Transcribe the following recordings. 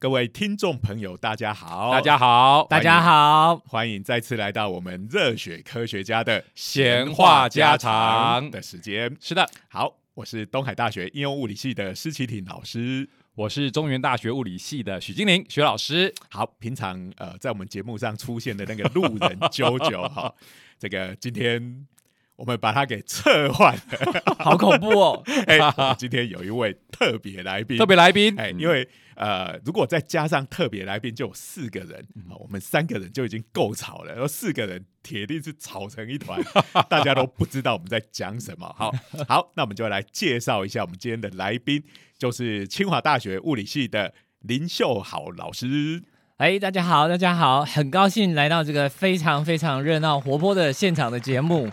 各位听众朋友，大家好，大家好，大家好，欢迎再次来到我们热血科学家的闲话家常的时间。是的，好，我是东海大学应用物理系的施启挺老师，我是中原大学物理系的许金玲许老师。好，平常呃在我们节目上出现的那个路人 啾啾哈，这个今天我们把它给撤换了，好恐怖哦！哎，今天有一位特别来宾，特别来宾，哎，因为。呃，如果再加上特别来宾，就有四个人我们三个人就已经够吵了，然后四个人铁定是吵成一团，大家都不知道我们在讲什么。好，好，那我们就来介绍一下我们今天的来宾，就是清华大学物理系的林秀豪老师。哎，大家好，大家好，很高兴来到这个非常非常热闹活泼的现场的节目。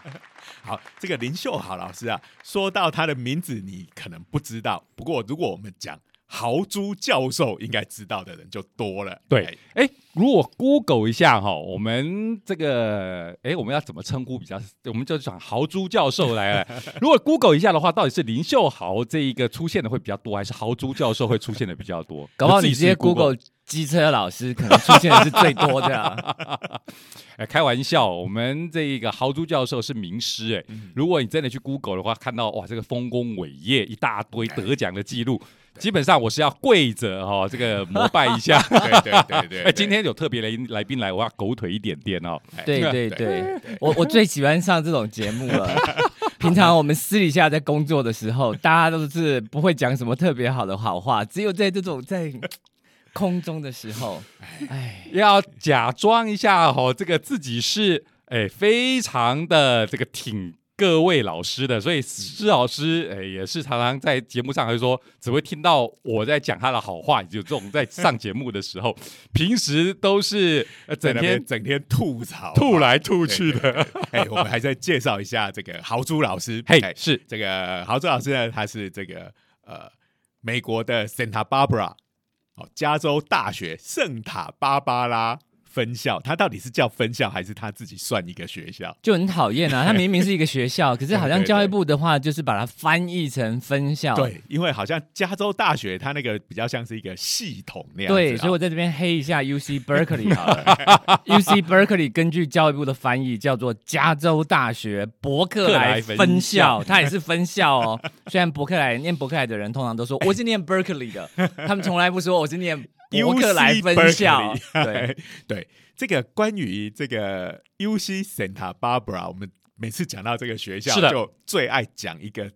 好，这个林秀豪老师啊，说到他的名字，你可能不知道，不过如果我们讲。豪猪教授应该知道的人就多了。对，哎，如果 Google 一下哈，我们这个，哎，我们要怎么称呼比较？我们就讲豪猪教授来了。如果 Google 一下的话，到底是林秀豪这一个出现的会比较多，还是豪猪教授会出现的比较多？搞不好你直接 Google 机车老师可能出现的是最多的。哎，开玩笑，我们这一个豪猪教授是名师哎。如果你真的去 Google 的话，看到哇，这个丰功伟业一大堆得奖的记录。基本上我是要跪着哈，这个膜拜一下。对对对对。哎，今天有特别来来宾来，我要狗腿一点点哦。对对对，我我最喜欢上这种节目了。平常我们私底下在工作的时候，大家都是不会讲什么特别好的好话，只有在这种在空中的时候，哎，要假装一下哦，这个自己是哎非常的这个挺。各位老师的，所以施老师哎也是常常在节目上会说，只会听到我在讲他的好话，就这种在上节目的时候，平时都是整天整天吐槽吐来吐去的。哎，我们还在介绍一下这个豪猪老师。嘿，是这个豪猪老师呢，他是这个呃美国的 Santa Barbara 哦，加州大学圣塔芭芭拉。分校，他到底是叫分校还是他自己算一个学校？就很讨厌啊！他明明是一个学校，可是好像教育部的话就是把它翻译成分校。对，因为好像加州大学它那个比较像是一个系统那样。对，所以我在这边黑一下 U C Berkeley 好了。U C Berkeley 根据教育部的翻译叫做加州大学伯克莱分校，它也是分校哦。虽然伯克莱念伯克莱的人通常都说我是念 Berkeley 的，他们从来不说我是念。伯克莱分校，对对，这个关于这个 U C Santa Barbara，我们每次讲到这个学校，就最爱讲一个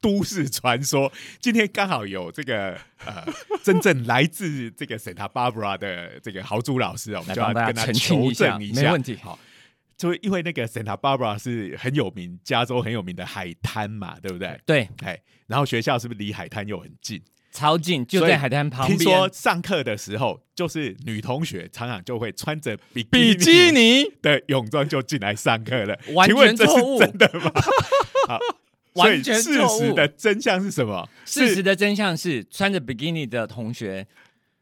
都市传说。今天刚好有这个呃，真正来自这个 Santa Barbara 的这个豪猪老师，我们就要跟他求证一下，没问题。好，就因为那个 Santa Barbara 是很有名，加州很有名的海滩嘛，对不对？对，哎，然后学校是不是离海滩又很近？超近，就在海滩旁边。听说上课的时候，就是女同学常常就会穿着比比基尼的泳装就进来上课了。完全错误，真的吗？好，完全事实的真相是什么？事实的真相是，穿着比基尼的同学，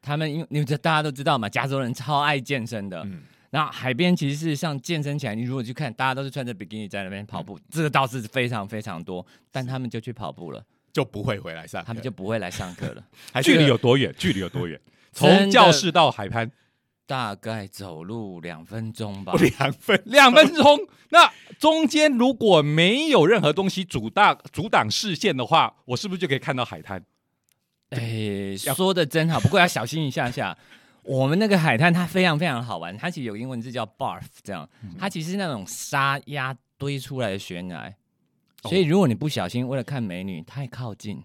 他们因为你们大家都知道嘛，加州人超爱健身的。嗯，那海边其实是像健身起来，你如果去看，大家都是穿着比基尼在那边跑步，这个倒是非常非常多。但他们就去跑步了。就不会回来上，他们就不会来上课了。距离有多远？距离有多远？从教室到海滩，大概走路两分钟吧。两分两分钟。那中间如果没有任何东西阻挡阻挡视线的话，我是不是就可以看到海滩？哎，说的真好，不过要小心一下下。我们那个海滩它非常非常好玩，它其实有英文字叫 barf，这样，它其实是那种沙压堆出来的悬崖。所以，如果你不小心为了看美女太靠近，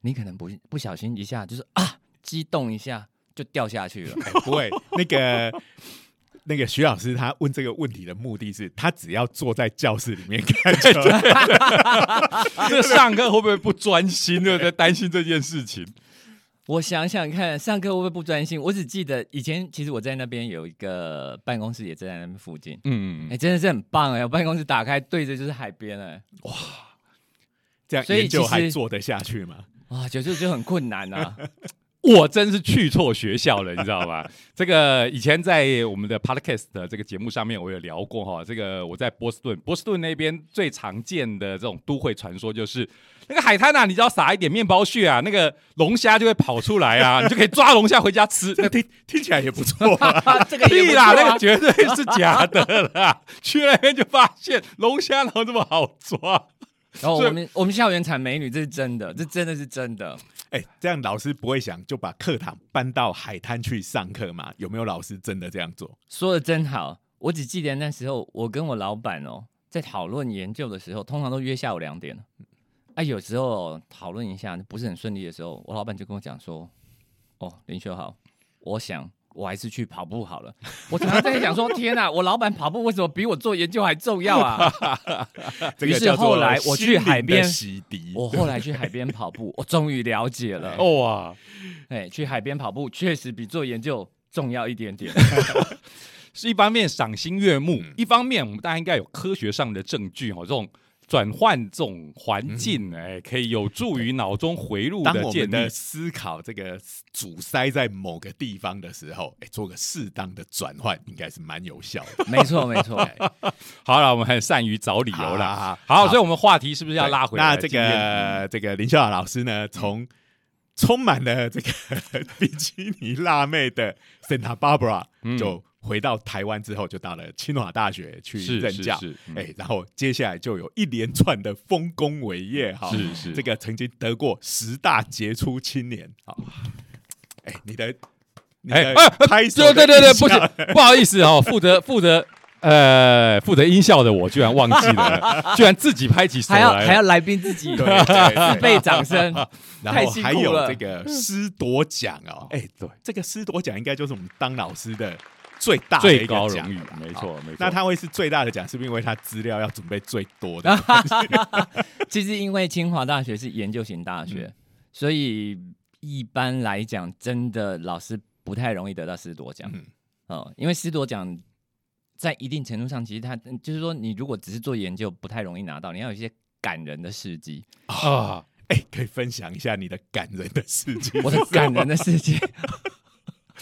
你可能不不小心一下就是啊，激动一下就掉下去了。不会，那个那个徐老师他问这个问题的目的是，他只要坐在教室里面看，这上课会不会不专心？就在担心这件事情。我想想看，上课会不会不专心？我只记得以前，其实我在那边有一个办公室，也在那边附近。嗯嗯哎，真的是很棒哎！我办公室打开对着就是海边哎，哇，这样研究还做得下去吗？哇，就就就很困难啊。我真是去错学校了，你知道吗？这个以前在我们的 podcast 的这个节目上面，我有聊过哈。这个我在波士顿，波士顿那边最常见的这种都会传说就是那个海滩啊，你只要撒一点面包屑啊，那个龙虾就会跑出来啊，你就可以抓龙虾回家吃。这个听听起来也不错啊。这个屁啦，那个绝对是假的啦！去那边就发现龙虾哪有这么好抓？然后我们我们校园产美女，这是真的，这真的是真的。哎，这样老师不会想就把课堂搬到海滩去上课吗？有没有老师真的这样做？说的真好，我只记得那时候我跟我老板哦，在讨论研究的时候，通常都约下午两点。啊，有时候讨论一下不是很顺利的时候，我老板就跟我讲说：“哦，林修好，我想我还是去跑步好了。”我常常在想说：“天哪，我老板跑步为什么比我做研究还重要啊？” 于是后来我去海边洗涤。我后来去海边跑步，我终于了解了。哦 哇！哎，去海边跑步确实比做研究重要一点点。是一方面赏心悦目，嗯一方面我们大家应该有科学上的证据哦，这种转换这种环境，哎、可以有助于脑中回路当的建立我们的。思考这个阻塞在某个地方的时候，哎，做个适当的转换，应该是蛮有效的。没错，没错。好了，我们很善于找理由好了。好好，所以我们话题是不是要拉回来？那这个这个林秀雅老师呢，从充满了这个比基尼辣妹的 Santa Barbara 嗯就回到台湾之后，就到了清华大学去任教。哎，然后接下来就有一连串的丰功伟业哈，是是。这个曾经得过十大杰出青年好，哎，你的你的哎哎拍手的对对对对，不行，不好意思哦，负责负责呃负责音效的我居然忘记了，居然自己拍起手还要来还要来宾自己自备掌声，然后还有这个师铎奖哦，哎，对，这个师铎奖应该就是我们当老师的最大的最一个奖高荣誉，没错没错。那他会是最大的奖，是不是因为他资料要准备最多的？其实因为清华大学是研究型大学，所以一般来讲，真的老师不太容易得到师铎奖。嗯哦，因为师铎奖在一定程度上，其实他就是说，你如果只是做研究，不太容易拿到，你要有一些感人的事迹。啊，哎，可以分享一下你的感人的事迹。我的感人的事迹，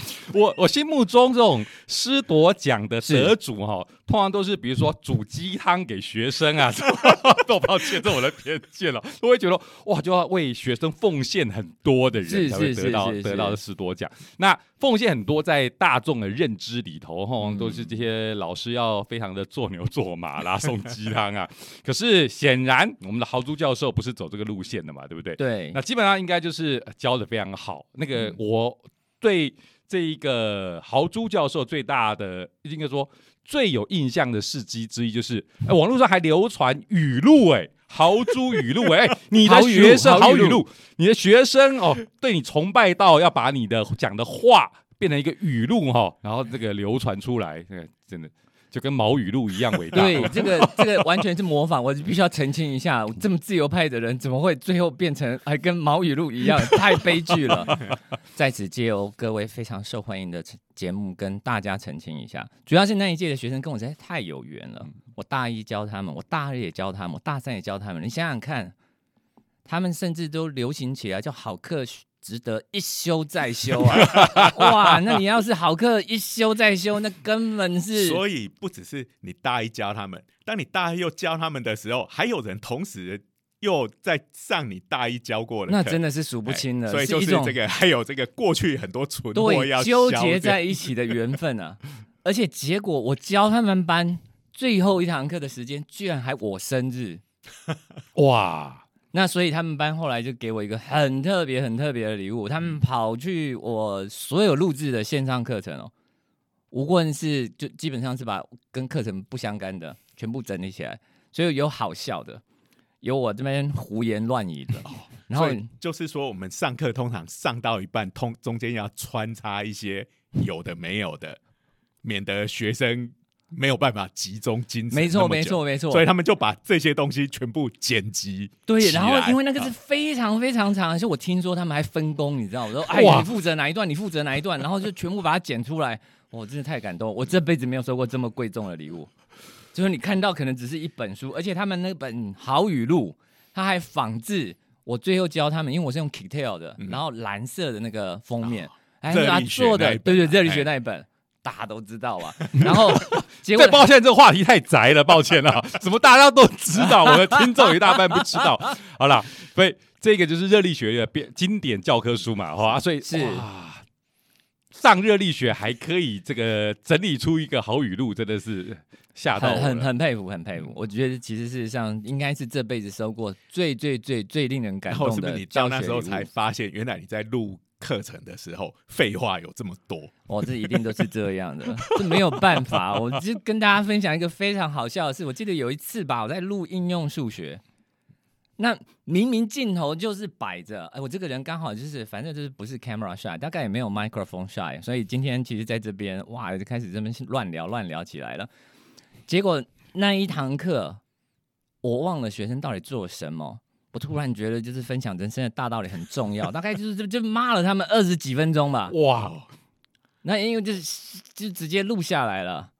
我我心目中这种师铎奖的得主哈、通常都是比如说煮鸡汤给学生啊，都抱歉，这是我的偏见了。我会觉得哇，就要为学生奉献很多的人是才会是得到得到的师铎奖。那奉献很多在大众的认知里头哈、嗯都是这些老师要非常的做牛做马啦，送鸡汤啊。可是显然我们的豪猪教授不是走这个路线的嘛，对不对？对那基本上应该就是呃教的非常好。那个嗯我对这一个豪猪教授最大的，应该说最有印象的事迹之一，就是哎、网络上还流传语录哎。豪猪语录哎、哎你的学生豪语录你的学生哦，对你崇拜到要把你的讲的话变成一个语录哈、然后这个流传出来，这个真的就跟毛语录一样伟大。对，这个这个完全是模仿，我必须要澄清一下，这么自由派的人怎么会最后变成还跟毛语录一样，太悲剧了。在此借由各位非常受欢迎的节目跟大家澄清一下，主要是那一届的学生跟我实在太有缘了，我大一教他们，我大二也教他们，我大三也教他们，你想想看，他们甚至都流行起来叫好课。值得一修再修啊！哇，那你要是好课一修再修，那根本是 所以不只是你大一教他们，当你大一又教他们的时候，还有人同时又在上你大一教过的，那真的是数不清了。哎所以就是这个，还有这个过去很多存货要对纠结在一起的缘分啊！而且结果我教他们班最后一堂课的时间，居然还我生日。哇，那所以他们班后来就给我一个很特别、很特别的礼物，他们跑去我所有录制的线上课程哦，无论是就基本上是把跟课程不相干的全部整理起来，所以有好笑的，有我这边胡言乱语的，然后就是说，我们上课通常上到一半，通中间要穿插一些有的没有的，免得学生没有办法集中精神。没错，没错，。没错，所以他们就把这些东西全部剪辑对，然后因为那个是啊非常非常长，而且我听说他们还分工，你知道，我说哎，你负责哪一段，你负责哪一段，然后就全部把它剪出来，我真的太感动，我这辈子没有收过这么贵重的礼物。就是你看到可能只是一本书，而且他们那本好语录，他还仿制我最后教他们，因为我是用 Kicktail 的，嗯然后蓝色的那个封面，哎，他做的对对，本啊热力学哎那一本。大家都知道啊，然后结果，抱歉，这个话题太宅了，抱歉啊，怎么大家都知道，我的听众有一大半不知道。好了，所以这个就是热力学的编经典教科书嘛，好啊，所以是哇上热力学还可以这个整理出一个好语录，真的是吓到很很。很佩服，很佩服。我觉得其实事实上应该是这辈子收过最最最最令人感然后动的是不是你到那时候才发现，原来你在录课程的时候废话有这么多？我这一定都是这样的，这没有办法。我就跟大家分享一个非常好笑的事。我记得有一次吧，我在录应用数学，那明明镜头就是摆着，哎，我这个人刚好就是，反正就是不是 camera shy，大概也没有 microphone shy，所以今天其实在这边哇，就开始这边乱聊乱聊起来了。结果那一堂课，我忘了学生到底做什么。我突然觉得，就是分享人生的大道理很重要，大概就是就就骂了他们二十几分钟吧。哇，那因为就是就直接录下来了，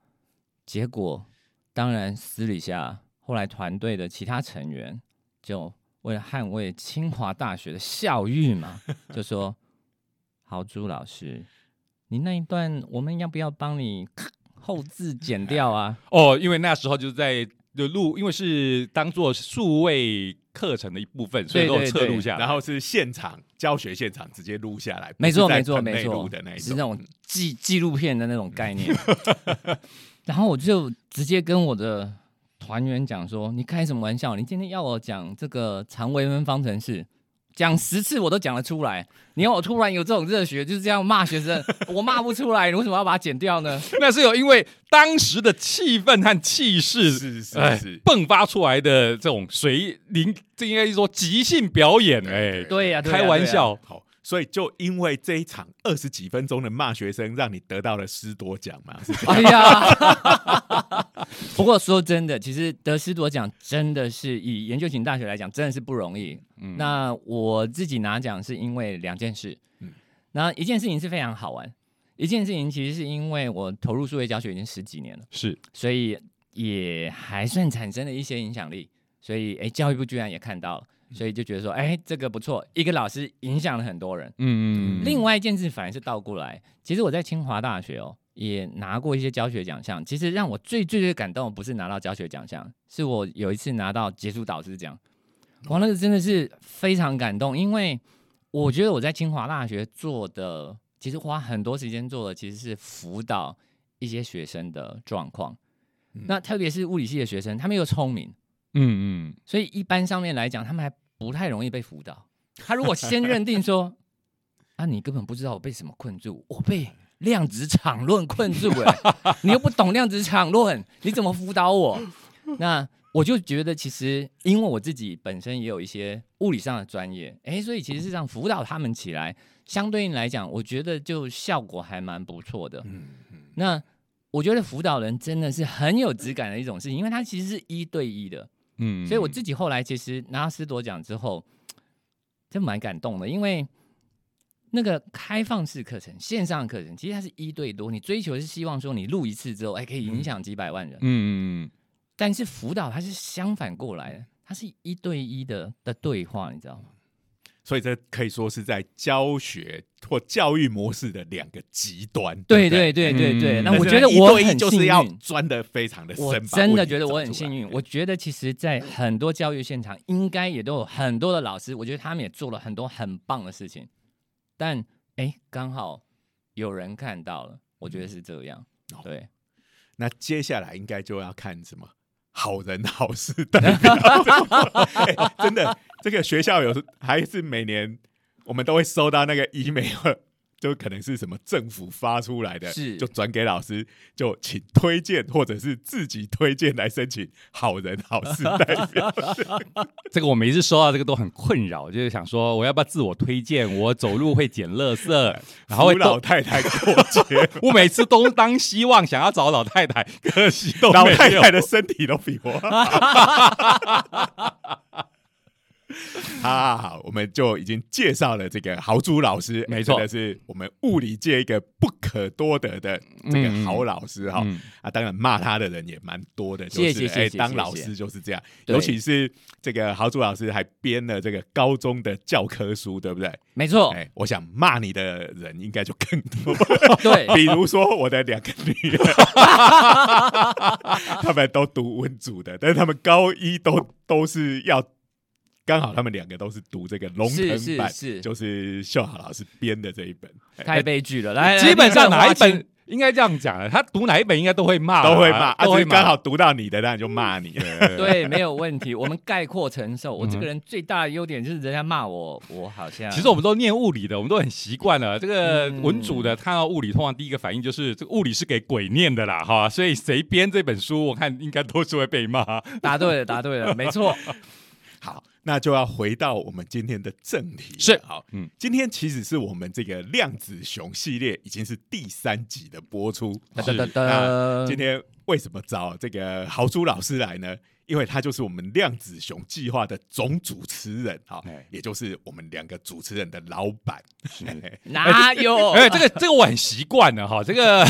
结果当然私底下后来团队的其他成员就为了捍卫清华大学的校誉嘛，就说豪猪老师，你那一段我们要不要帮你后置剪掉啊？哦，因为那时候就是在就录，因为是当做数位课程的一部分，所以都有对对对侧录下来。然后是现场教学现场直接录下来，没错，没错，没错的那一，是那种嗯纪纪录片的那种概念。然后我就直接跟我的团员讲说：“你开什么玩笑？你今天要我讲这个常微分方程式，讲十次我都讲得出来。你要我突然有这种热血，就是这样骂学生，我骂不出来，你为什么要把它剪掉呢？那是有因为当时的气氛和气势，是是哎是，迸发出来的这种随临，这应该是说即兴表演，哎，对呀、开玩。笑，好，所以就因为这一场二十几分钟的骂学生，让你得到了师多奖嘛？哎呀，不过说真的，其实得师铎奖真的是以研究型大学来讲，真的是不容易。嗯那我自己拿奖是因为两件事，嗯那一件事情是非常好玩，一件事情其实是因为我投入数学教学已经十几年了，是所以也还算产生了一些影响力，所以哎，教育部居然也看到了，所以就觉得说，哎，这个不错，一个老师影响了很多人。嗯嗯，另外一件事反而是倒过来，其实我在清华大学哦，也拿过一些教学奖项。其实让我最最最感动，的不是拿到教学奖项，是我有一次拿到杰出导师奖。哇，那个真的是非常感动，因为我觉得我在清华大学做的，其实花很多时间做的其实是辅导一些学生的状况。嗯那特别是物理系的学生，他们又聪明，嗯嗯，所以一般上面来讲，他们还不太容易被辅导。他如果先认定说，啊，你根本不知道我被什么困住，我被量子场论困住、了，你又不懂量子场论，你怎么辅导我？那我就觉得，其实因为我自己本身也有一些物理上的专业，哎，所以其实是让辅导他们起来，相对应来讲，我觉得就效果还蛮不错的。嗯嗯那我觉得辅导人真的是很有质感的一种事情，因为他其实是一对一的。嗯，所以我自己后来其实拿到师铎奖之后，就蛮感动的，因为那个开放式课程、线上课程，其实它是一对多，你追求是希望说你录一次之后，哎，可以影响几百万人。嗯嗯嗯，但是辅导它是相反过来的，它是一对一的的对话，你知道吗？所以这可以说是在教学或教育模式的两个极端。对对对对对那，我觉得我很幸就是要运。钻的非常的深，真的觉得我很幸运。我觉得其实，在很多教育现场，应该也都有很多的老师，我觉得他们也做了很多很棒的事情。但哎，刚好有人看到了，我觉得是这样。哦对，那接下来应该就要看什么好人好事代表、哎真的，这个学校有还是每年我们都会收到那个 email，就可能是什么政府发出来的，是就转给老师，就请推荐或者是自己推荐来申请好人好事代表。这个我每次收到这个都很困扰，就是想说我要不要自我推荐？我走路会捡垃圾，然后会老太太过节，我每次东当西望想要找老太太，可惜都老。太太的身体都比我 好。好好好，我们就已经介绍了这个豪猪老师，没错。真的是我们物理界一个不可多得的这个好老师哈、嗯啊，当然骂他的人也蛮多的，就是哎当老师就是这样，尤其是这个豪猪老师还编了这个高中的教科书，对不对？没错，哎，我想骂你的人应该就更多，对，比如说我的两个女儿，他们都读文组的，但是他们高一都都是要。刚好他们两个都是读这个龙是腾版，是是就是秀豪老师编的这一本，哎太悲剧了。来，基本上哪一？本应该这样讲了，他读哪一本应该都会骂，都会骂，啊，都会骂。只是刚好读到你的，当然就骂你。对，没有问题，我们概括承受。我这嗯个人最大的优点就是人家骂我，我好像其实我们都念物理的，我们都很习惯了。这个嗯文主的看到物理，通常第一个反应就是这个物理是给鬼念的啦，哈。所以谁编这本书，我看应该都是会被骂。答对了，答对了，没错。好，那就要回到我们今天的正题。是好，嗯嗯，今天其实是我们这个量子熊系列已经是第三集的播出。是今天为什么找这个豪猪老师来呢？因为他就是我们量子熊计划的总主持人，哈哎，也就是我们两个主持人的老板。哪有？哎，这个这个我很习惯了哈，这个。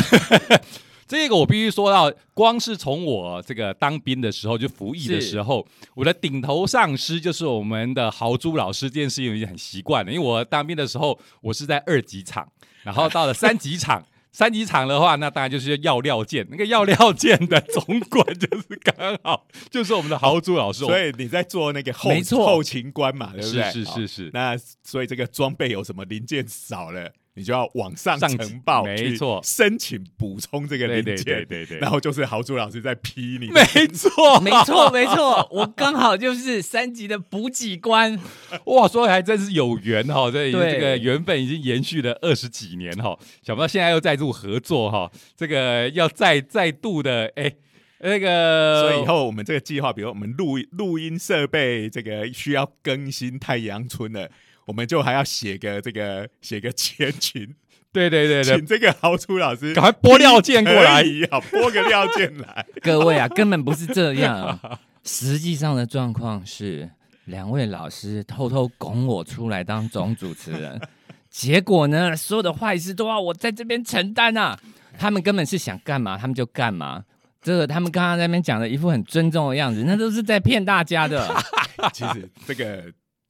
这个我必须说到，光是从我这个当兵的时候就服役的时候，我的顶头上司就是我们的豪猪老师，这件事情已经很习惯了。因为我当兵的时候，我是在二级厂，然后到了三级厂，三级厂的话，那当然就是要料件，那个要料件的总管就是刚好就是我们的豪猪老师，所以你在做那个后后勤官嘛，对不对？是是是是那所以这个装备有什么零件少了，你就要往上上呈报，没错申请补充这个零件。对对对，然后就是豪猪老师在批你，没错没错，没错，我刚好就是三级的补给官。哇，说的还真是有缘哈，这对这个缘分已经延续了二十几年哈，想不到现在又再度合作哈，这个要再再度的哎。那个，所以以后我们这个计划，比如我们录录音设备这个需要更新太阳村了，我们就还要写个这个写个前群，对对对对请，这个豪猪老师赶快拨料件过来好拨个料件来。各位啊，根本不是这样。实际上的状况是，两位老师偷偷拱我出来当总主持人，结果呢，所有的坏事都要我在这边承担啊！他们根本是想干嘛，他们就干嘛。这个他们刚刚在那边讲的一副很尊重的样子，那都是在骗大家的。其实这个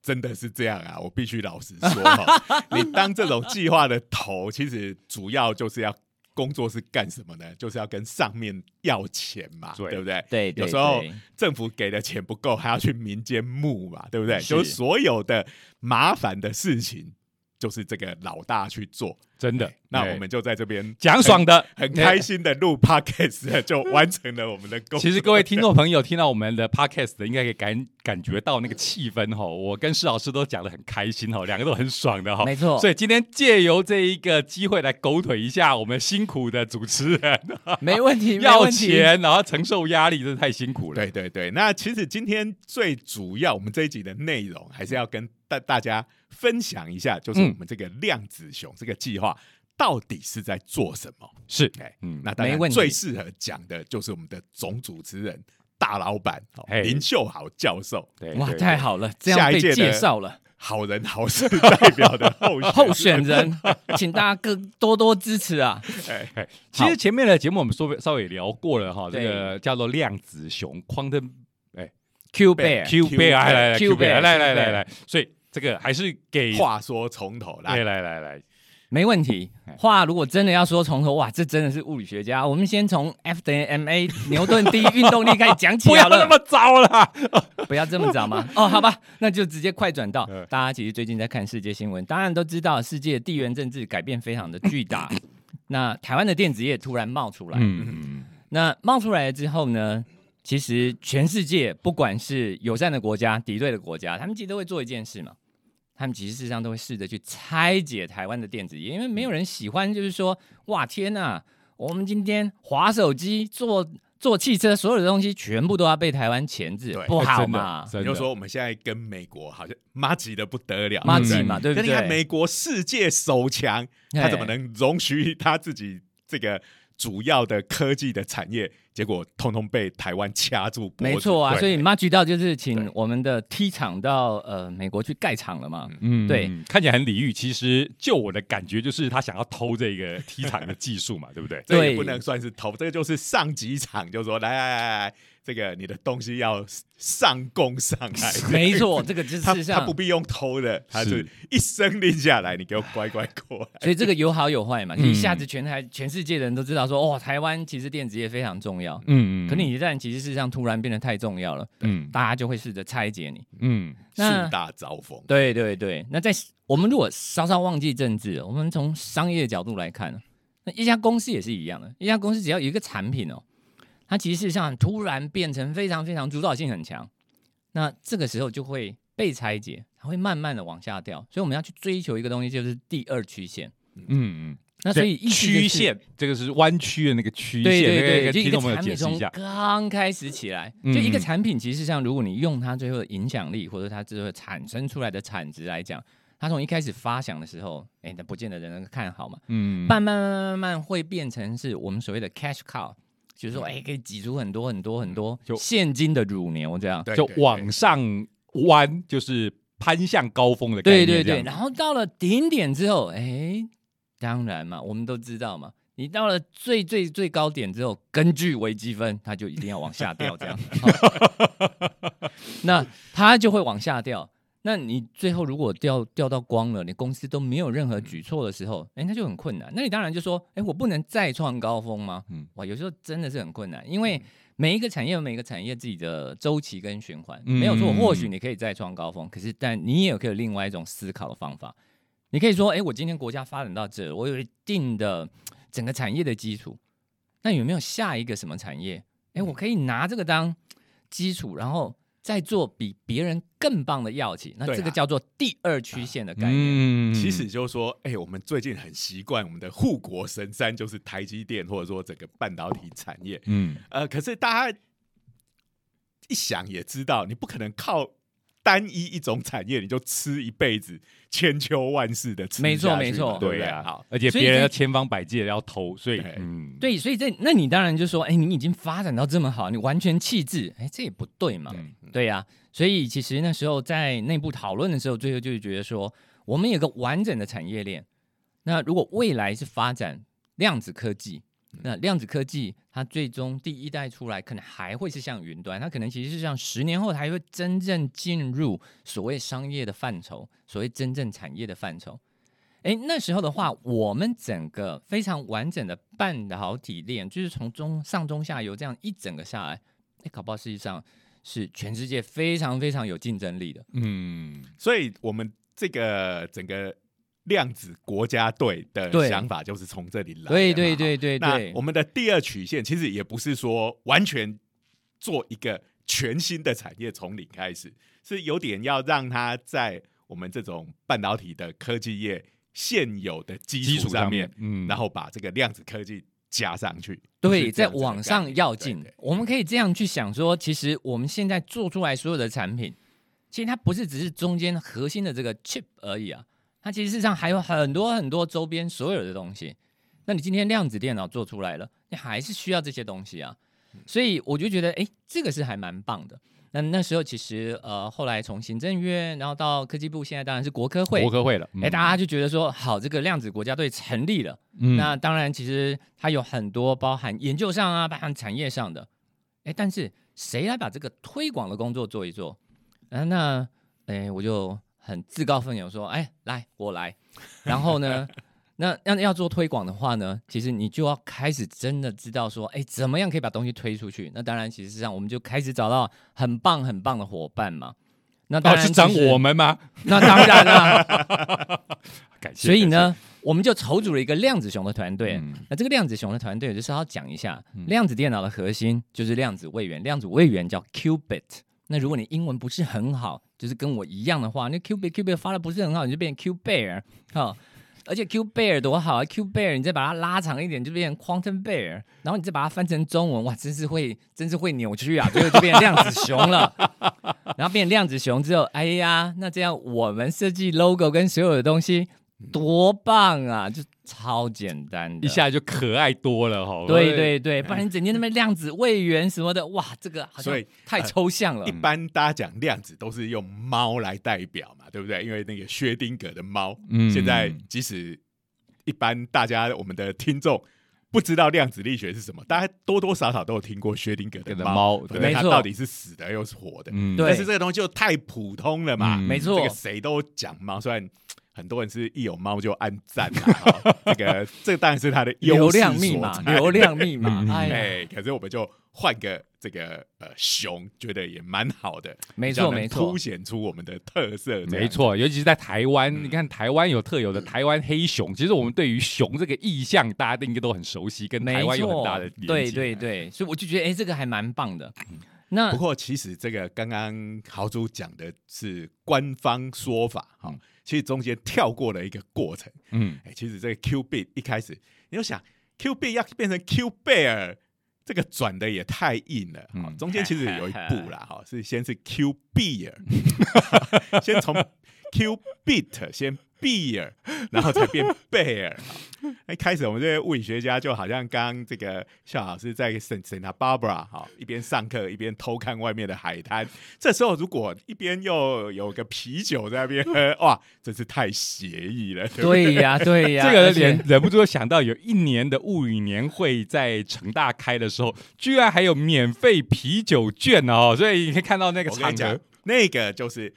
真的是这样啊，我必须老实说哈，你当这种计划的头，其实主要就是要工作是干什么呢？就是要跟上面要钱嘛，对对不对？对，对有时候政府给的钱不够，还要去民间募嘛，对不对？就是所有的麻烦的事情，就是这个老大去做。真的，哎那我们就在这边讲爽的，很开心的录 podcast，就完成了我们的工作。其实各位听众朋友听到我们的 podcast 的，应该可以感感觉到那个气氛哈。我跟施老师都讲的很开心哈，两个都很爽的哈。没错所以今天借由这一个机会来狗腿一下我们辛苦的主持人，没问题，要问题。钱然后承受压力，真的太辛苦了。对对对，那其实今天最主要，我们这一集的内容还是要跟大大家分享一下，就是嗯。我们这个量子熊这个计划到底是在做什么。是，哎，嗯，那当然最适合讲的就是我们的总主持人大老板哦林秀豪教授，哇，对哇太好了，这样被介绍了。好人好事代表的候选候选人，请大家更多多支持啊！哎哎，其实前面的节目我们稍微稍微聊过了哈，这个叫做量子熊 （quantum Q Bear，Q Q bear），来来来 Q Q bear，bear，来来来来，所以这个还是给话说从头来来，来来来，没问题哎。话如果真的要说从头，哇，这真的是物理学家。我们先从 F 等于 ma 牛顿第一运动力开始讲起 好了。不要那么糟了。不要这么早吗？哦，好吧，那就直接快转到嗯大家其实最近在看世界新闻，当然都知道世界地缘政治改变非常的巨大。那台湾的电子业突然冒出来，嗯，那冒出来了之后呢，其实全世界不管是友善的国家、敌对的国家，他们其实都会做一件事嘛，他们其实事实上都会试着去拆解台湾的电子业，因为没有人喜欢，就是说，哇，天呐，我们今天划手机、坐坐汽车，所有的东西全部都要被台湾钳制，不好嘛？你就说我们现在跟美国好像妈急的不得了，妈对不对吉嘛，对不对你看对？美国世界首强，他怎么能容许他自己这个主要的科技的产业，结果通通被台湾掐住脖子。没错啊，所以 Mark 到就是请我们的 T 厂到呃美国去盖厂了嘛。嗯对，看起来很礼遇，其实就我的感觉就是他想要偷这个 T 厂的技术嘛，对不对？对这也不能算是偷，这个就是上级厂就说来来来来来，这个你的东西要上供上来。没错，这个就他是上他不，必用偷的，他是是一声令下来，你给我乖乖过来。所以这个有好有坏嘛。嗯一下子全台全世界的人都知道说，哦，台湾其实电子业非常重要。嗯嗯可你一旦其实事实上突然变得太重要了，嗯大家就会试着拆解你。嗯那树大招风，对对对，那在我们如果稍稍忘记政治，我们从商业角度来看，那一家公司也是一样的。一家公司只要有一个产品哦，它其实事实上突然变成非常非常主导性很强，那这个时候就会被拆解，它会慢慢的往下掉。所以我们要去追求一个东西，就是第二曲线。嗯嗯，那所以曲线，这个是弯曲的那个曲线，对对那个对，就一个产品从。刚开始起来，嗯就一个产品，其实上如果你用它最后的影响力，或者它最后产生出来的产值来讲，它从一开始发想的时候，哎，那不见得人能看好嘛，嗯慢慢慢慢慢慢会变成是我们所谓的 cash cow，就是说，哎，可以挤出很多很多很多就现金的乳牛这样。就往上弯，就是攀向高峰的概念。对对对，然后到了顶点之后，哎，当然嘛，我们都知道嘛，你到了最最最高点之后，根据微积分，它就一定要往下掉，这样，好 那它就会往下掉。那你最后如果掉掉到光了，你公司都没有任何举措的时候，哎，那就很困难。那你当然就说，哎，我不能再创高峰吗？嗯哇，有时候真的是很困难，因为每一个产业有每一个产业自己的周期跟循环，嗯没有错。或许你可以再创高峰，可是但你也可以有另外一种思考的方法。你可以说，哎，我今天国家发展到这，我有一定的整个产业的基础，那有没有下一个什么产业？哎，我可以拿这个当基础，然后再做比别人更棒的药企，那这个叫做第二曲线的概念。嗯其实就是说，哎、我们最近很习惯我们的护国神山就是台积电，或者说整个半导体产业。嗯呃，可是大家一想也知道，你不可能靠单一一种产业你就吃一辈子，千秋万世的吃没错没错。对呀好，而且别人要千方百计的要偷，所以对。嗯，对，所以这那你当然就说，哎，你已经发展到这么好，你完全弃置，哎，这也不对嘛。嗯对呀、所以其实那时候在内部讨论的时候，最后就是觉得说，我们有个完整的产业链。那如果未来是发展量子科技，那量子科技它最终第一代出来，可能还会是像云端，它可能其实是像十年后才会真正进入所谓商业的范畴，所谓真正产业的范畴。诶，那时候的话，我们整个非常完整的半导体链，就是从中上中下游这样一整个下来，诶，搞不好实际上是全世界非常非常有竞争力的。嗯所以我们这个整个量子国家队的想法就是从这里来的。对对对对对那我，们的第二曲线其实也不是说完全做一个全新的产业从零开始，是有点要让它在我们这种半导体的科技业现有的基基础上面面，，嗯，然后把这个量子科技加上去。对，在往上要进我们可以这样去想说，其实我们现在做出来所有的产品，其实它不是只是中间核心的这个 chip 而已啊，它其实事实上还有很多很多周边所有的东西。那你今天量子电脑做出来了，你还是需要这些东西啊，所以我就觉得，哎，这个是还蛮棒的。那那时候其实呃，后来从行政院，然后到科技部，现在当然是国科会，国科会了，哎，大家就觉得说，好，这个量子国家队成立了。嗯那当然，其实它有很多包含研究上啊，包含产业上的。哎，但是谁来把这个推广的工作做一做？啊，那哎，我就很自告奋勇说，哎，来，我来。然后呢，那要要做推广的话呢，其实你就要开始真的知道说，哎，怎么样可以把东西推出去？那当然，其实上我们就开始找到很棒很棒的伙伴嘛。那当哦然是长其实我们吗？那当然啦、感谢。所以呢，我们就筹组了一个量子熊的团队。嗯那这个量子熊的团队，我就是要讲一下，嗯量子电脑的核心就是量子位元，量子位元叫 qubit。那如果你英文不是很好，就是跟我一样的话，那 Q Bear Q Bear 发的不是很好，你就变成 q bear 哈。而且 Q bear 多好啊！Q bear 你再把它拉长一点，就变成 quantum bear，然后你再把它翻成中文，哇，真是会，真是会扭曲啊！最后就变成量子熊了。然后变成量子熊之后，哎呀，那这样我们设计 logo 跟所有的东西多棒啊！就超简单的，一下就可爱多了哈。对对对，不然你整天那边量子位元什么的，哇，这个好像所以太抽象了一。般大家讲量子都是用猫来代表嘛，对不对？因为那个薛定谔的猫，嗯现在即使一般大家我们的听众不知道量子力学是什么，大家多多少少都有听过薛定谔的的猫，猫对不对没错它到底是死的又是活的？嗯对但是这个东西就太普通了嘛，嗯没错这个谁都讲猫，虽然。很多人是一有猫就按赞啊，哦 这个这当然是它的优流量密码，流量密码嗯，哎可是我们就换个这个呃熊，觉得也蛮好的，没错没错。凸，显出我们的特色。没，错，尤其是在台湾，嗯。你看台湾有特有的台湾黑熊，其实我们对于熊这个意象，大家应该都很熟悉，跟台湾有很大的连，对接对对，所以我就觉得，哎，这个还蛮棒的。那不过其实这个刚刚豪猪讲的是官方说法哈、嗯其实中间跳过了一个过程。嗯，哎，其实这个 Q b 一开始你就想 Q b 要变成 Q 贝尔，这个转的也太硬了。哈、嗯中间其实有一步啦，哈，是先是 Q 币尔，先从 Q bit 先 beer，，然后才变 bear 一开始我们这些物理学家就好像刚刚这个夏老师在 Santa Santa Barbara 哈，一边上课一边偷看外面的海滩。这时候如果一边又有个啤酒在那边喝，哇，真是太写意了，对呀对呀，这个而且忍忍不住想到有一年的物语年会在成大开的时候，居然还有免费啤酒券哦，所以你可以看到那个场合，，那个就是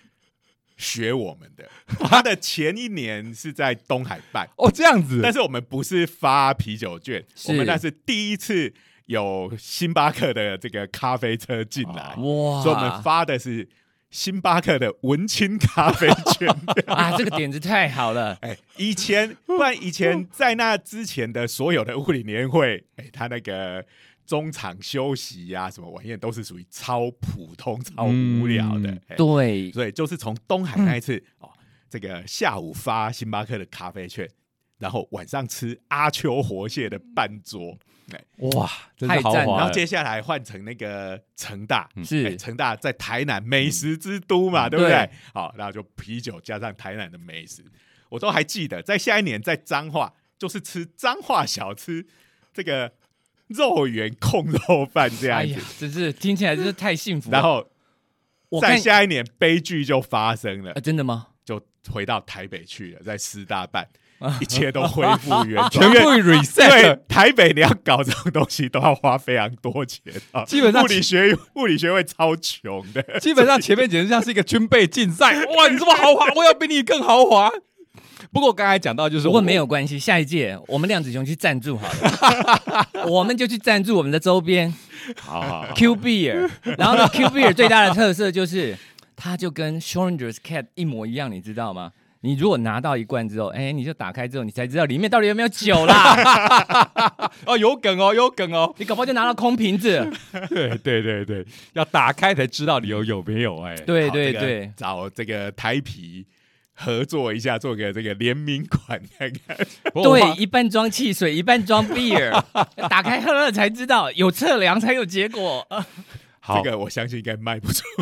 学我们的。他的前一年是在东海办，哦，这样子，但是我们不是发啤酒券，我们那是第一次有星巴克的这个咖啡车进来，哇，所以我们发的是星巴克的文青咖啡券。啊，这个点子太好了，哎，以前不然以前在那之前的所有的物理年会，哎，他那个中场休息呀、什么晚宴都是属于超普通、超无聊的。对，所以就是从东海那一次、哦，这个下午发星巴克的咖啡券，然后晚上吃阿秋活蟹的半桌，哎，哇，真是太赞了豪华，然后接下来换成那个成大，哎是成大在台南美食之都嘛，对不对？对？好，然后就啤酒加上台南的美食，我都还记得，在下一年在彰化就是吃彰化小吃这个肉圆控肉饭这样子哎呀，，真是听起来真是太幸福了。然后在下一年悲剧就发生了啊，，真的吗？就回到台北去了，在师大办，一切都恢复原全状。部 reset，台北你要搞这种东西都要花非常多钱啊，基本上物理学物理学会超穷的。基本上前面简直像是一个军备竞赛，哇，你这么豪华，我要比你更豪华。不过刚才讲到就是，不过没有关系，下一届我们量子熊去赞助好了，我们就去赞助我们的周边 好好好 Q Beer，然后呢 Q Beer 最大的特色就是它就跟 Schrodinger's Cat 一模一样，你知道吗？你如果拿到一罐之后，哎，你就打开之后，你才知道里面到底有没有酒啦。哦，有梗哦，有梗哦，你搞不好就拿到空瓶子。对对对对，要打开才知道里有有没有哎。对对对，找这个台啤合作一下，做个这个联名款看看。对，一半装汽水，一半装 beer，打开喝了才知道，有测量才有结果。好这个我相信应该卖不出。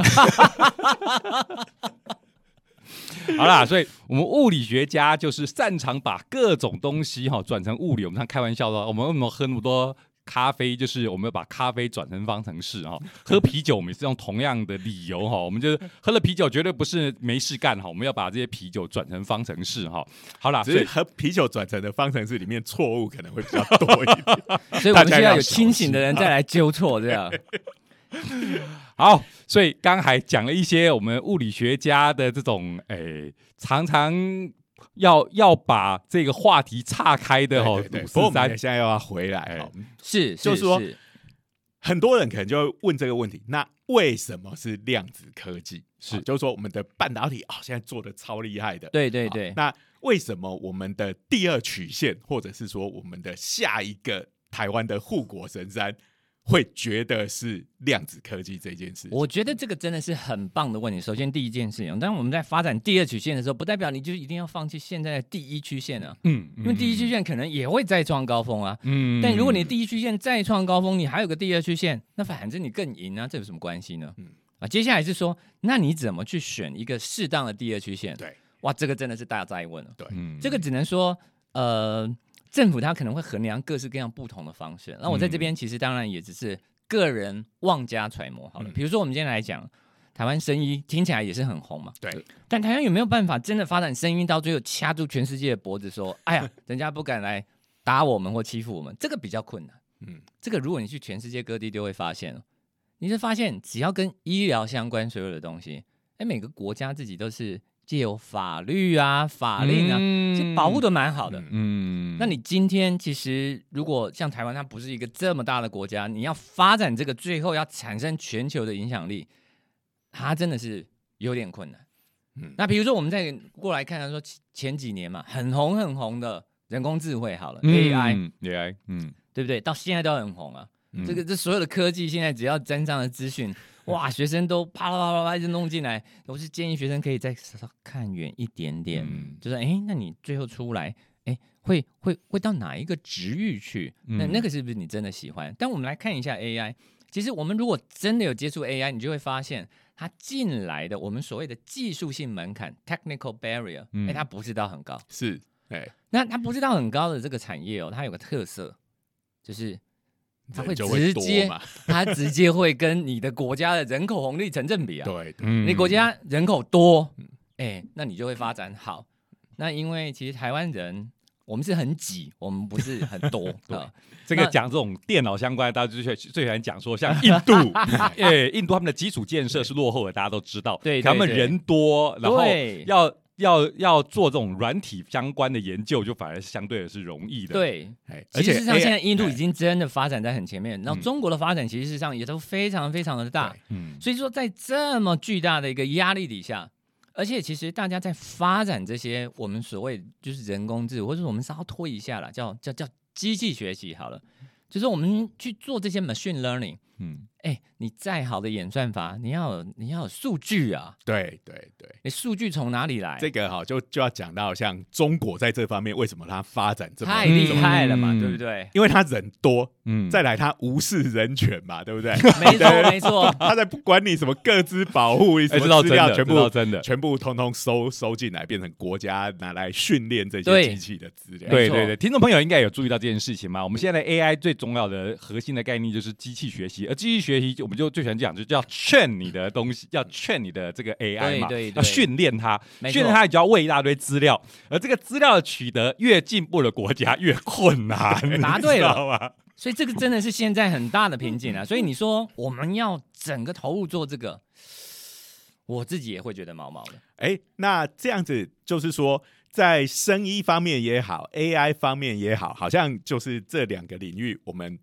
好啦，所以我们物理学家就是擅长把各种东西哈转成物理。我们常开玩笑说，我们为什么喝那么多咖啡？就是我们要把咖啡转成方程式哈。喝啤酒我们也是用同样的理由哈。我们就是喝了啤酒绝对不是没事干哈，我们要把这些啤酒转成方程式哈。好啦，所以喝啤酒转成的方程式里面错误可能会比较多一点。所以我们需要有清醒的人再来纠错，这样。好，所以刚才讲了一些我们物理学家的这种诶，常常要要把这个话题岔开的哦，对对对五四三不过我们现在又要回来。是，就是说是很多人可能就会问这个问题：那为什么是量子科技？是啊就是说我们的半导体啊、现在做的超厉害的。啊对对对，那为什么我们的第二曲线，或者是说我们的下一个台湾的护国神山，会觉得是量子科技这件事情？我觉得这个真的是很棒的问题。首先，第一件事情，当我们在发展第二曲线的时候，不代表你就一定要放弃现在的第一曲线啊，嗯，因为第一曲线可能也会再创高峰啊。嗯但如果你第一曲线再创高峰，你还有个第二曲线，那反正你更赢啊，这有什么关系呢？嗯啊，接下来是说，那你怎么去选一个适当的第二曲线？对，哇，这个真的是大灾问了。对嗯这个只能说，呃，政府它可能会衡量各式各样不同的方式。那我在这边其实当然也只是个人妄加揣摩好了。嗯比如说我们今天来讲台湾声医，听起来也是很红嘛。对。但台湾有没有办法真的发展声医到最后掐住全世界的脖子，说，哎呀，人家不敢来打我们或欺负我们，这个比较困难。嗯，这个如果你去全世界各地就会发现，你就发现只要跟医疗相关所有的东西，哎，每个国家自己都是借由法律啊、法令啊，其实保护的蛮好的。嗯嗯，那你今天其实如果像台湾，它不是一个这么大的国家，你要发展这个，最后要产生全球的影响力，它真的是有点困难。嗯那比如说，我们再过来看看说前前几年嘛，很红很红的人工智慧，好了、a i 嗯 AI 嗯对不对？到现在都很红啊。嗯这个这所有的科技，现在只要沾上了资讯，哇，学生都啪啦啪啦啪一直弄进来。我是建议学生可以再稍稍看远一点点，嗯就是哎，诶那你最后出来，哎，会会会到哪一个职域去？那嗯那个是不是你真的喜欢？但我们来看一下 AI，其实我们如果真的有接触 AI，你就会发现它进来的我们所谓的技术性门槛 （technical barrier），哎、嗯它不是到很高。是，哎，那它不是到很高的这个产业哦，它有个特色，就是它会直接嘛，它直接会跟你的国家的人口红利成正比啊。对，嗯你国家人口多嗯，哎、那你就会发展好。那因为其实台湾人我们是很挤，我们不是很多 对。这个那讲这种电脑相关的，大家就最最喜欢讲说，像印度，哎，印度他们的基础建设是落后的，大家都知道。对他们人多，然后要要要做这种软体相关的研究，就反而是相对的是容易的。，对，哎，而且其实上现在印度已哎经真的发展在很前面，然后嗯中国的发展其实上也都非常非常的大。嗯，所以说，在这么巨大的一个压力底下，而且其实大家在发展这些我们所谓就是人工智能，或者说我们稍拖一下啦，叫叫叫机器学习好了，就是我们去做这些 machine learning。嗯，哎，你再好的演算法，你要有你要有数据啊，对对对，你数据从哪里来？这个哈就就要讲到像中国在这方面为什么它发展这么太厉害了嘛，嗯对不对？因为他人多，嗯，再来他无视人权嘛，对不对？没错，没错。他在不管你什么各自保护，什么知道真的，资料全部知道真的。全部通通收收进来，变成国家拿来训练这些机器的资料。对对对，听众朋友应该有注意到这件事情嘛？我们现在 AI 最重要的核心的概念就是机器学习，而机器学习我们就最喜欢讲，就叫劝你的东西，要劝你的这个 AI 嘛，对对对要训练它，训练它，你就要喂一大堆资料，而这个资料的取得越进步的国家越困难，答对了你知道吗？所以这个真的是现在很大的瓶颈啊！所以你说我们要整个投入做这个，我自己也会觉得毛毛的。哎，那这样子就是说，在生医方面也好，AI 方面也好，好像就是这两个领域，我们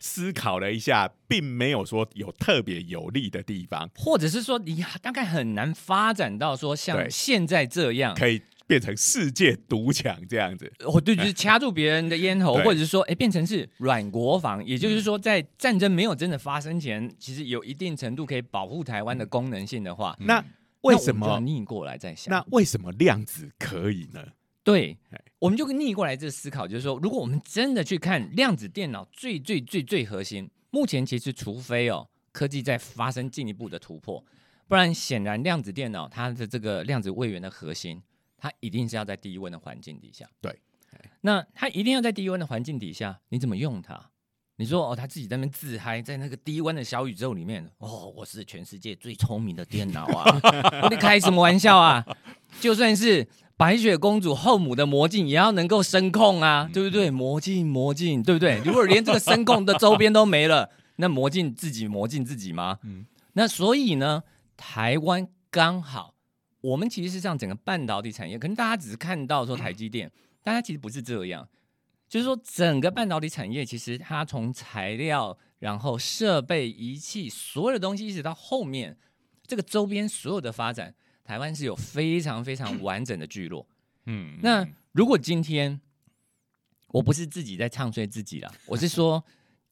思考了一下，并没有说有特别有利的地方，或者是说，你大概很难发展到说像现在这样，可以变成世界独强这样子。哦，对，就是掐住别人的咽喉，或者是说，哎，变成是软国防，也就是说，在战争没有真的发生前，其实有一定程度可以保护台湾的功能性的话，那为什么？逆过来再想？那为什么量子可以呢？对哎，我们就逆过来这思考，就是说，如果我们真的去看量子电脑最最最最核心，目前其实除非哦科技在发生进一步的突破，不然显然量子电脑它的这个量子位元的核心，它一定是要在低温的环境底下。对，那它一定要在低温的环境底下，你怎么用它？你说哦，他自己在那边自嗨，在那个低温的小宇宙里面，哦，我是全世界最聪明的电脑啊！你开什么玩笑啊？就算是白雪公主后母的魔镜，也要能够声控啊，对不对？魔镜，魔镜，对不对？如果连这个声控的周边都没了，那魔镜自己魔镜自己吗？嗯那所以呢，台湾刚好，我们其实是像整个半导体产业，可能大家只是看到说台积电，大家其实不是这样。就是说，整个半导体产业其实它从材料，然后设备、仪器，所有的东西，一直到后面这个周边所有的发展，台湾是有非常非常完整的聚落。嗯，那如果今天我不是自己在唱衰自己了，我是说，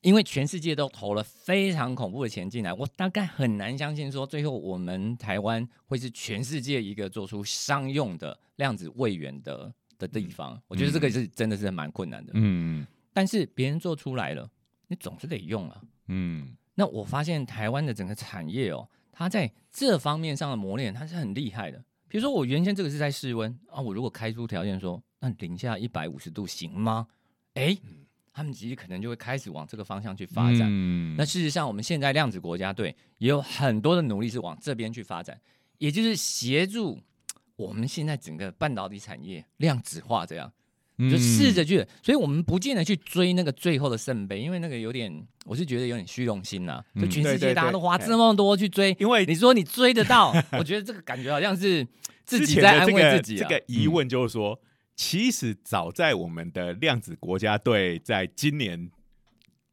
因为全世界都投了非常恐怖的钱进来，我大概很难相信说，最后我们台湾会是全世界一个做出商用的量子位元的的地方。我觉得这个是真的是蛮困难的。嗯但是别人做出来了，你总是得用啊。嗯那我发现台湾的整个产业哦，它在这方面上的磨练，它是很厉害的。比如说我原先这个是在室温啊，我如果开出条件说，那零下一百五十度行吗？哎，他们其实可能就会开始往这个方向去发展。嗯那事实上，我们现在量子国家队也有很多的努力是往这边去发展，也就是协助我们现在整个半导体产业量子化，这样就试着去。所以我们不见得去追那个最后的圣杯，因为那个有点，我是觉得有点虚荣心呐、嗯就全世界大家都花对这么多去追，因为你说你追得到，我觉得这个感觉好像是自己在安慰自己啊。这个疑问就是说，其实早在我们的量子国家队在今年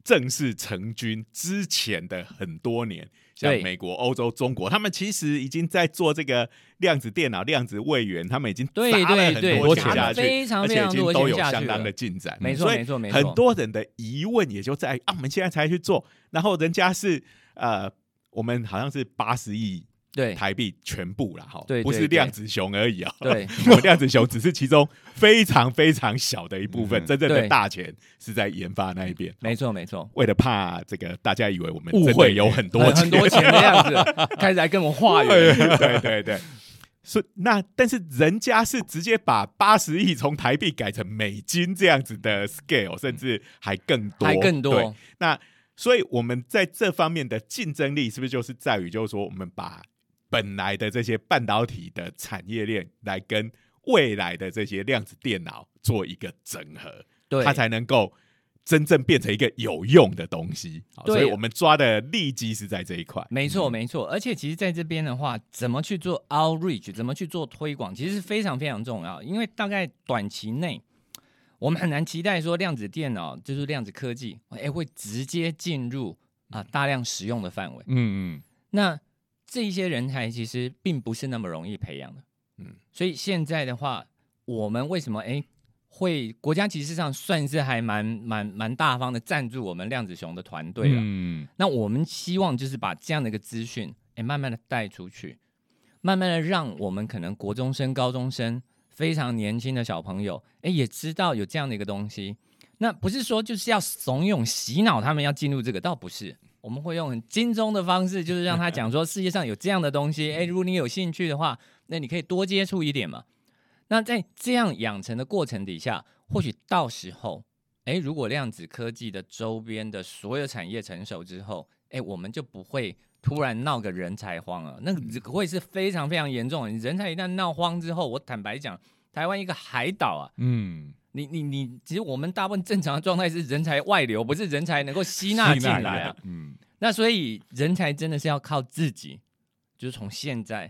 正式成军之前的很多年，像美国、欧洲、中国，他们其实已经在做这个量子电脑、量子位元，他们已经对砸了很多钱下去，非常而且已经都有相当的。进展。没错没错没错很多人的疑问也就在啊，我们现在才去做，然后人家是呃，我们好像是八十亿对台币全部了哈，不是量子熊而已啊。对，我量子熊只是其中非常非常小的一部分，嗯真正的大钱是在研发那一边。没错没错。为了怕这个大家以为我们误会有很多 很多钱的样子，开始来跟我化缘。对对对。所以那但是人家是直接把八十亿从台币改成美金这样子的 scale，甚至还更多，还更对多，那所以我们在这方面的竞争力是不是就是在于，就是说我们把本来的这些半导体的产业链来跟未来的这些量子电脑做一个整合，对，它才能够真正变成一个有用的东西。对所以我们抓的利基是在这一块。没错，没错。而且其实在这边的话，怎么去做 outreach，怎么去做推广，其实是非常非常重要。因为大概短期内，我们很难期待说量子电脑就是量子科技，哎，会直接进入啊大量使用的范围。嗯嗯那这一些人才其实并不是那么容易培养的，嗯嗯，所以现在的话，我们为什么哎会国家其实上算是还蛮蛮蛮大方的赞助我们量子熊的团队了。嗯那我们希望就是把这样的一个资讯，哎，慢慢的带出去，慢慢的让我们可能国中生、高中生非常年轻的小朋友，哎，也知道有这样的一个东西。那不是说就是要怂恿、洗脑他们要进入这个，倒不是。我们会用很精中的方式，就是让他讲说世界上有这样的东西，哎，如果你有兴趣的话，那你可以多接触一点嘛。那在这样养成的过程底下，或许到时候，哎，如果量子科技的周边的所有产业成熟之后，哎，我们就不会突然闹个人才荒了，那个会是非常非常严重的。你人才一旦闹荒之后，我坦白讲，台湾一个海岛啊，嗯，你你你，其实我们大部分正常的状态是人才外流，不是人才能够吸纳进来啊。嗯那所以人才真的是要靠自己，就是从现在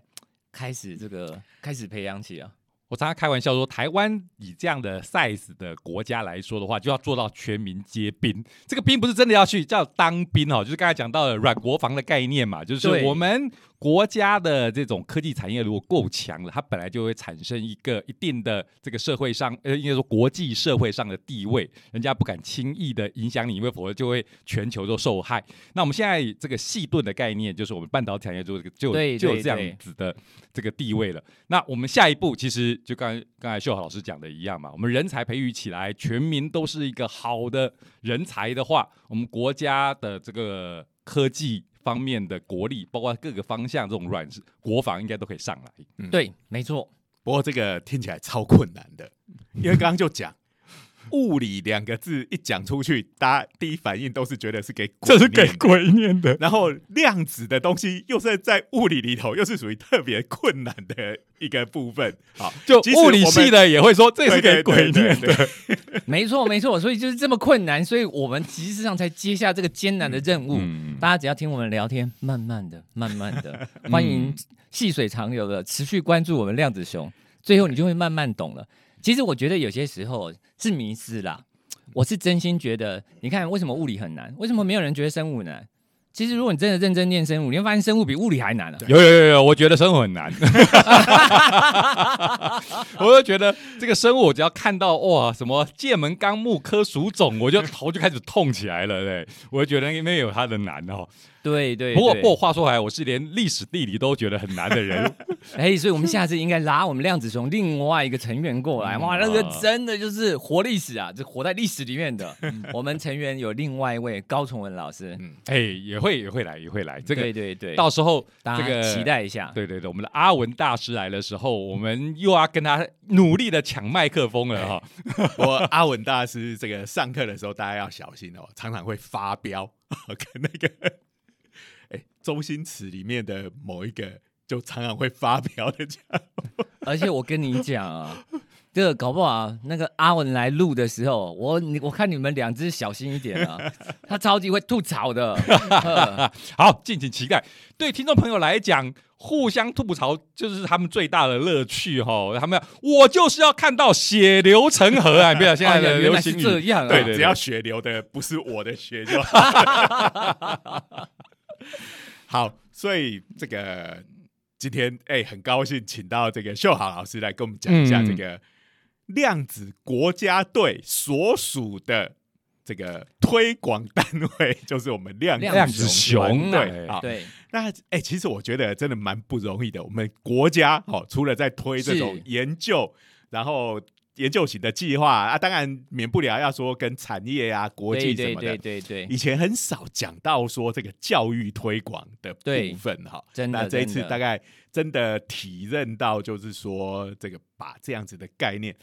开始这个开始培养起啊。我常常开玩笑说，台湾以这样的 size 的国家来说的话，就要做到全民皆兵。这个兵不是真的要去叫当兵哦，就是刚才讲到的软国防的概念嘛，就是对我们国家的这种科技产业如果够强了，它本来就会产生一个一定的这个社会上，呃，应该说国际社会上的地位，人家不敢轻易的影响你，因为否则就会全球都受害。那我们现在这个细盾的概念，就是我们半导体产业就就对就有这样子的这个地位了。那我们下一步其实就刚才刚才秀豪老师讲的一样嘛，我们人才培育起来，全民都是一个好的人才的话，我们国家的这个科技方面的国力，包括各个方向这种软国防，应该都可以上来。嗯对，没错，不过这个听起来超困难的，因为刚刚就讲物理两个字一讲出去，大家第一反应都是觉得是给鬼念的鬼念的。然后量子的东西又是在物理里头，又是属于特别困难的一个部分。好，就物理系的也会说这是给鬼念的。没错，没错。所以就是这么困难，所以我们其实上才接下这个艰难的任务。嗯大家只要听我们聊天，慢慢的、慢慢的，欢迎细水长流的持续关注我们量子熊，最后你就会慢慢懂了。其实我觉得有些时候是迷失啦，我是真心觉得，你看为什么物理很难，为什么没有人觉得生物难？其实如果你真的认真念生物，你会发现生物比物理还难啊。有有有有，我觉得生物很难，我就觉得这个生物，我只要看到哇什么界门纲目科属种，我就头就开始痛起来了，对，我就觉得因为有它的难哦。对对。不过，不过话说回来，我是连历史地理都觉得很难的人。哎，所以我们下次应该拉我们量子熊另外一个成员过来。嗯哇，那个啊真的就是活历史啊，就活在历史里面的。我们成员有另外一位高崇文老师，嗯，哎，也会也会来，也会来。这个对对对，到时候大家这个期待一下。对对对，我们的阿文大师来的时候，我们又要跟他努力的抢麦克风了哈。我阿文大师这个上课的时候，大家要小心哦，常常会发飙，跟那个哎周星驰里面的某一个就常常会发飙的这样。而且我跟你讲啊，这个搞不好那个阿文来录的时候，我你我看你们两只小心一点啊，他超级会吐槽的。呃 好，敬请期待。对听众朋友来讲，互相吐槽就是他们最大的乐趣哈。他们要我就是要看到血流成河啊！不要现在的流行语这样啊，对对只要血流的不是我的血就好。好，所以这个今天哎、很高兴请到这个秀豪老师来跟我们讲一下嗯这个量子国家队所属的这个推广单位，就是我们量量子熊对哎好，对，那哎、其实我觉得真的蛮不容易的。我们国家哦，除了在推这种研究，然后研究型的计划啊，当然免不了要说跟产业啊、国际对对什么的。对对对，以前很少讲到说这个教育推广的部分哈，真的那这一次大概真的体认到，就是说这个把这样子的概念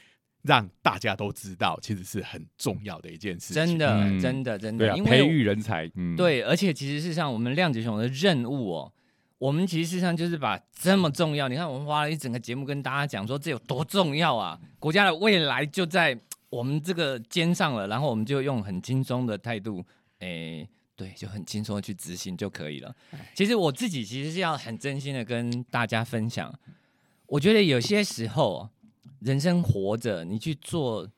让大家都知道，其实是很重要的一件事情。真的嗯。真的真的，对啊，因培育人才，嗯，对，而且其实事实上，我们量子熊的任务哦，我们其实事实上就是把这么重要，你看我们花了一整个节目跟大家讲说这有多重要啊，国家的未来就在我们这个肩上了，然后我们就用很轻松的态度，诶。对，就很轻松的去执行就可以了。其实我自己其实是要很真心的跟大家分享，我觉得有些时候人生活着，你去做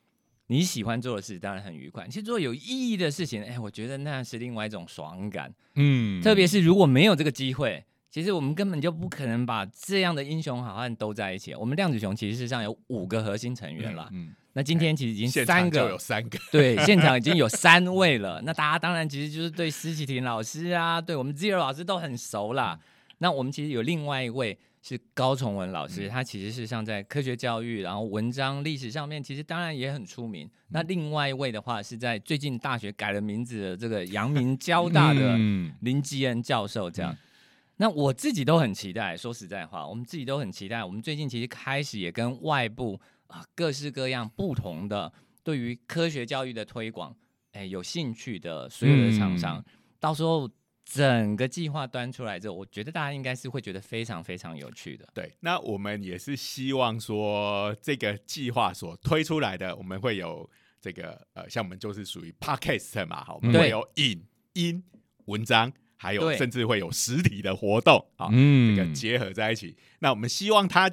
你喜欢做的事，当然很愉快。其实做有意义的事情，哎，我觉得那是另外一种爽感。嗯，特别是如果没有这个机会，其实我们根本就不可能把这样的英雄好汉都在一起。我们量子熊其实事实上有五个核心成员了，嗯，那今天其实已经三个有个，三个，对，现场已经有 三位了。那大家当然其实就是对施启廷老师啊，对我们 Zero 老师都很熟啦。那我们其实有另外一位是高崇文老师，他其实是像在科学教育，然后文章历史上面，其实当然也很出名。那另外一位的话是在最近大学改了名字的这个阳明交大的嗯林基恩教授这样。那我自己都很期待，说实在话，我们自己都很期待。我们最近其实开始也跟外部啊各式各样不同的对于科学教育的推广，哎有兴趣的所有的厂商，到时候整个计划端出来之后，我觉得大家应该是会觉得非常非常有趣的。对，那我们也是希望说，这个计划所推出来的，我们会有这个呃，像我们就是属于 podcast 嘛，好，我们嗯会有影音文章，还有甚至会有实体的活动啊，嗯这个结合在一起。那我们希望它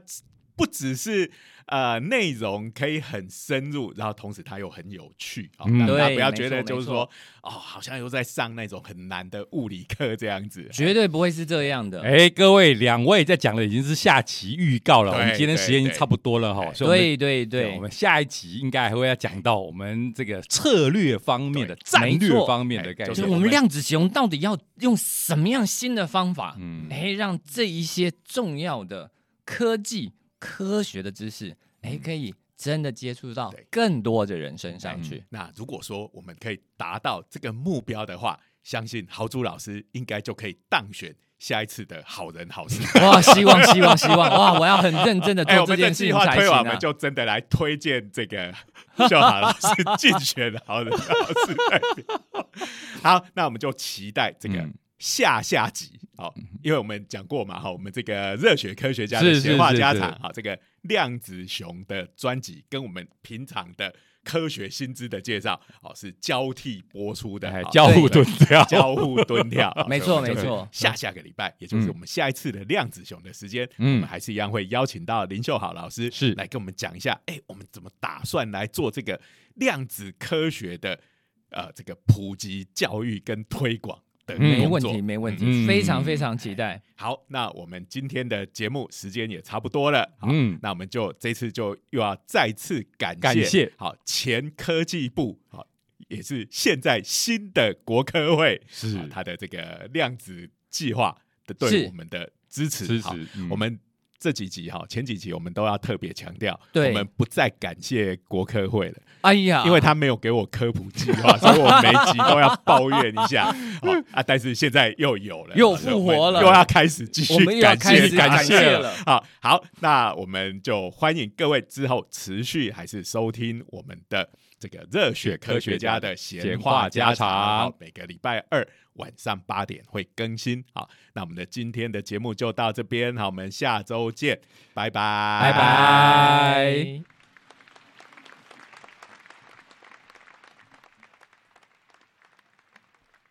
不只是呃内容可以很深入，然后同时它又很有趣啊，嗯大家不要觉得就是说哦，好像又在上那种很难的物理课这样子。绝对不会是这样的。哎，各位两位在讲的已经是下期预告了，我们今天时间已经差不多了哈，所以对对对，我们下一集应该还会要讲到我们这个策略方面的、战略方面的概念。哎就是我们就我们量子熊到底要用什么样新的方法，嗯哎，让这一些重要的科技、科学的知识，哎，可以真的接触到更多的人身上去。那如果说我们可以达到这个目标的话，相信豪猪老师应该就可以当选下一次的好人好事。哇，希望希望希望哇！我要很认真的 做这件事们的计划情才行推完，我们啊！就真的来推荐这个秀好老师竞选好人好事代表。好，那我们就期待这个嗯下下集。好，因为我们讲过嘛，哈，我们这个热血科学家的闲话家常，哈，这个量子熊的专辑跟我们平常的科学新知的介绍，哦，是交替播出的交互蹲跳，交互蹲跳，没错没错。下下个礼拜，也就是我们下一次的量子熊的时间，嗯。我们还是一样会邀请到林秀好老师是。来跟我们讲一下，哎，我们怎么打算来做这个量子科学的呃这个普及教育跟推广的嗯。没问题，没问题，嗯。非常非常期待。好，那我们今天的节目时间也差不多了，好，嗯。那我们就这次就又要再次感谢感谢。好前科技部好也是现在新的国科会是。啊它的这个量子计划的对我们的支持。好支持，嗯。我们这几集哈，前几集我们都要特别强调，我们不再感谢国科会了，哎呀，因为他没有给我科普计划，所以我每一集都要抱怨一下。好啊，但是现在又有了，又复活了又要开始继续感谢感谢谢了。好好，那我们就欢迎各位之后持续还是收听我们的这个热血科学家的闲话家常，每个礼拜二晚上八点会更新。好，那我们的今天的节目就到这边，好，我们下周见，拜拜，拜拜。